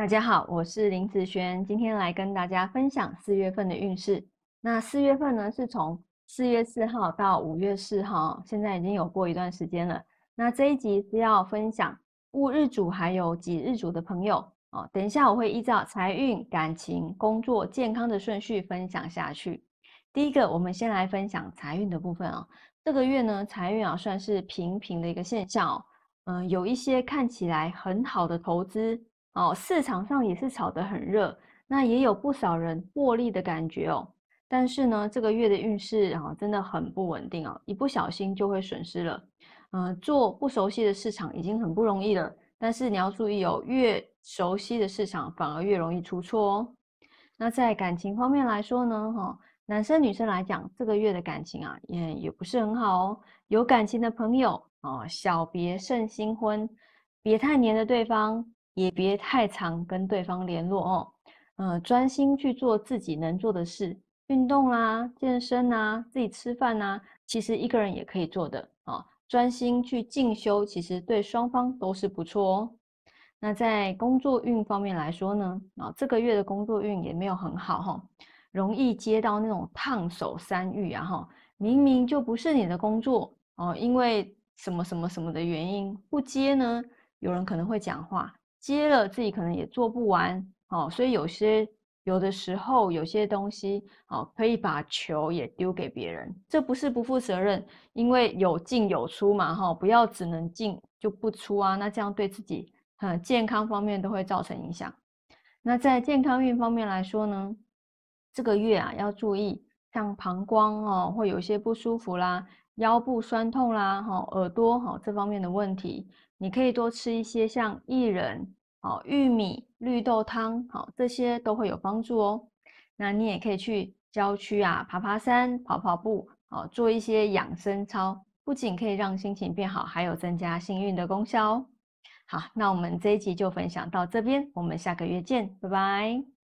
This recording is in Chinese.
大家好，我是林子璇，今天来跟大家分享四月份的运势。那四月份呢，是从四月四号到五月四号，现在已经有过一段时间了。那这一集是要分享戊日主还有己日主的朋友哦。等一下我会依照财运、感情、工作、健康的顺序分享下去。第一个，我们先来分享财运的部分啊。这个月呢，财运啊算是平平的一个现象哦，嗯，有一些看起来很好的投资。哦，市场上也是炒得很热，那也有不少人获利的感觉哦。但是呢，这个月的运势啊，真的很不稳定哦，一不小心就会损失了。嗯，做不熟悉的市场已经很不容易了，但是你要注意哦，越熟悉的市场反而越容易出错哦。那在感情方面来说呢，哈，男生女生来讲，这个月的感情啊，也也不是很好哦。有感情的朋友啊，小别胜新婚，别太黏着对方。也别太常跟对方联络哦，呃，专心去做自己能做的事，运动啦、健身呐、自己吃饭呐，其实一个人也可以做的啊。专心去进修，其实对双方都是不错哦。那在工作运方面来说呢，啊，这个月的工作运也没有很好哈，容易接到那种烫手山芋啊哈，明明就不是你的工作哦，因为什么什么什么的原因不接呢？有人可能会讲话。接了自己可能也做不完，哦，所以有些有的时候有些东西，哦，可以把球也丢给别人，这不是不负责任，因为有进有出嘛，哈，不要只能进就不出啊，那这样对自己，嗯，健康方面都会造成影响。那在健康运方面来说呢，这个月啊要注意，像膀胱哦会有一些不舒服啦，腰部酸痛啦，哈，耳朵哈这方面的问题。你可以多吃一些像薏仁、哦玉米、绿豆汤，好这些都会有帮助哦。那你也可以去郊区啊，爬爬山、跑跑步，哦做一些养生操，不仅可以让心情变好，还有增加幸运的功效哦。好，那我们这一集就分享到这边，我们下个月见，拜拜。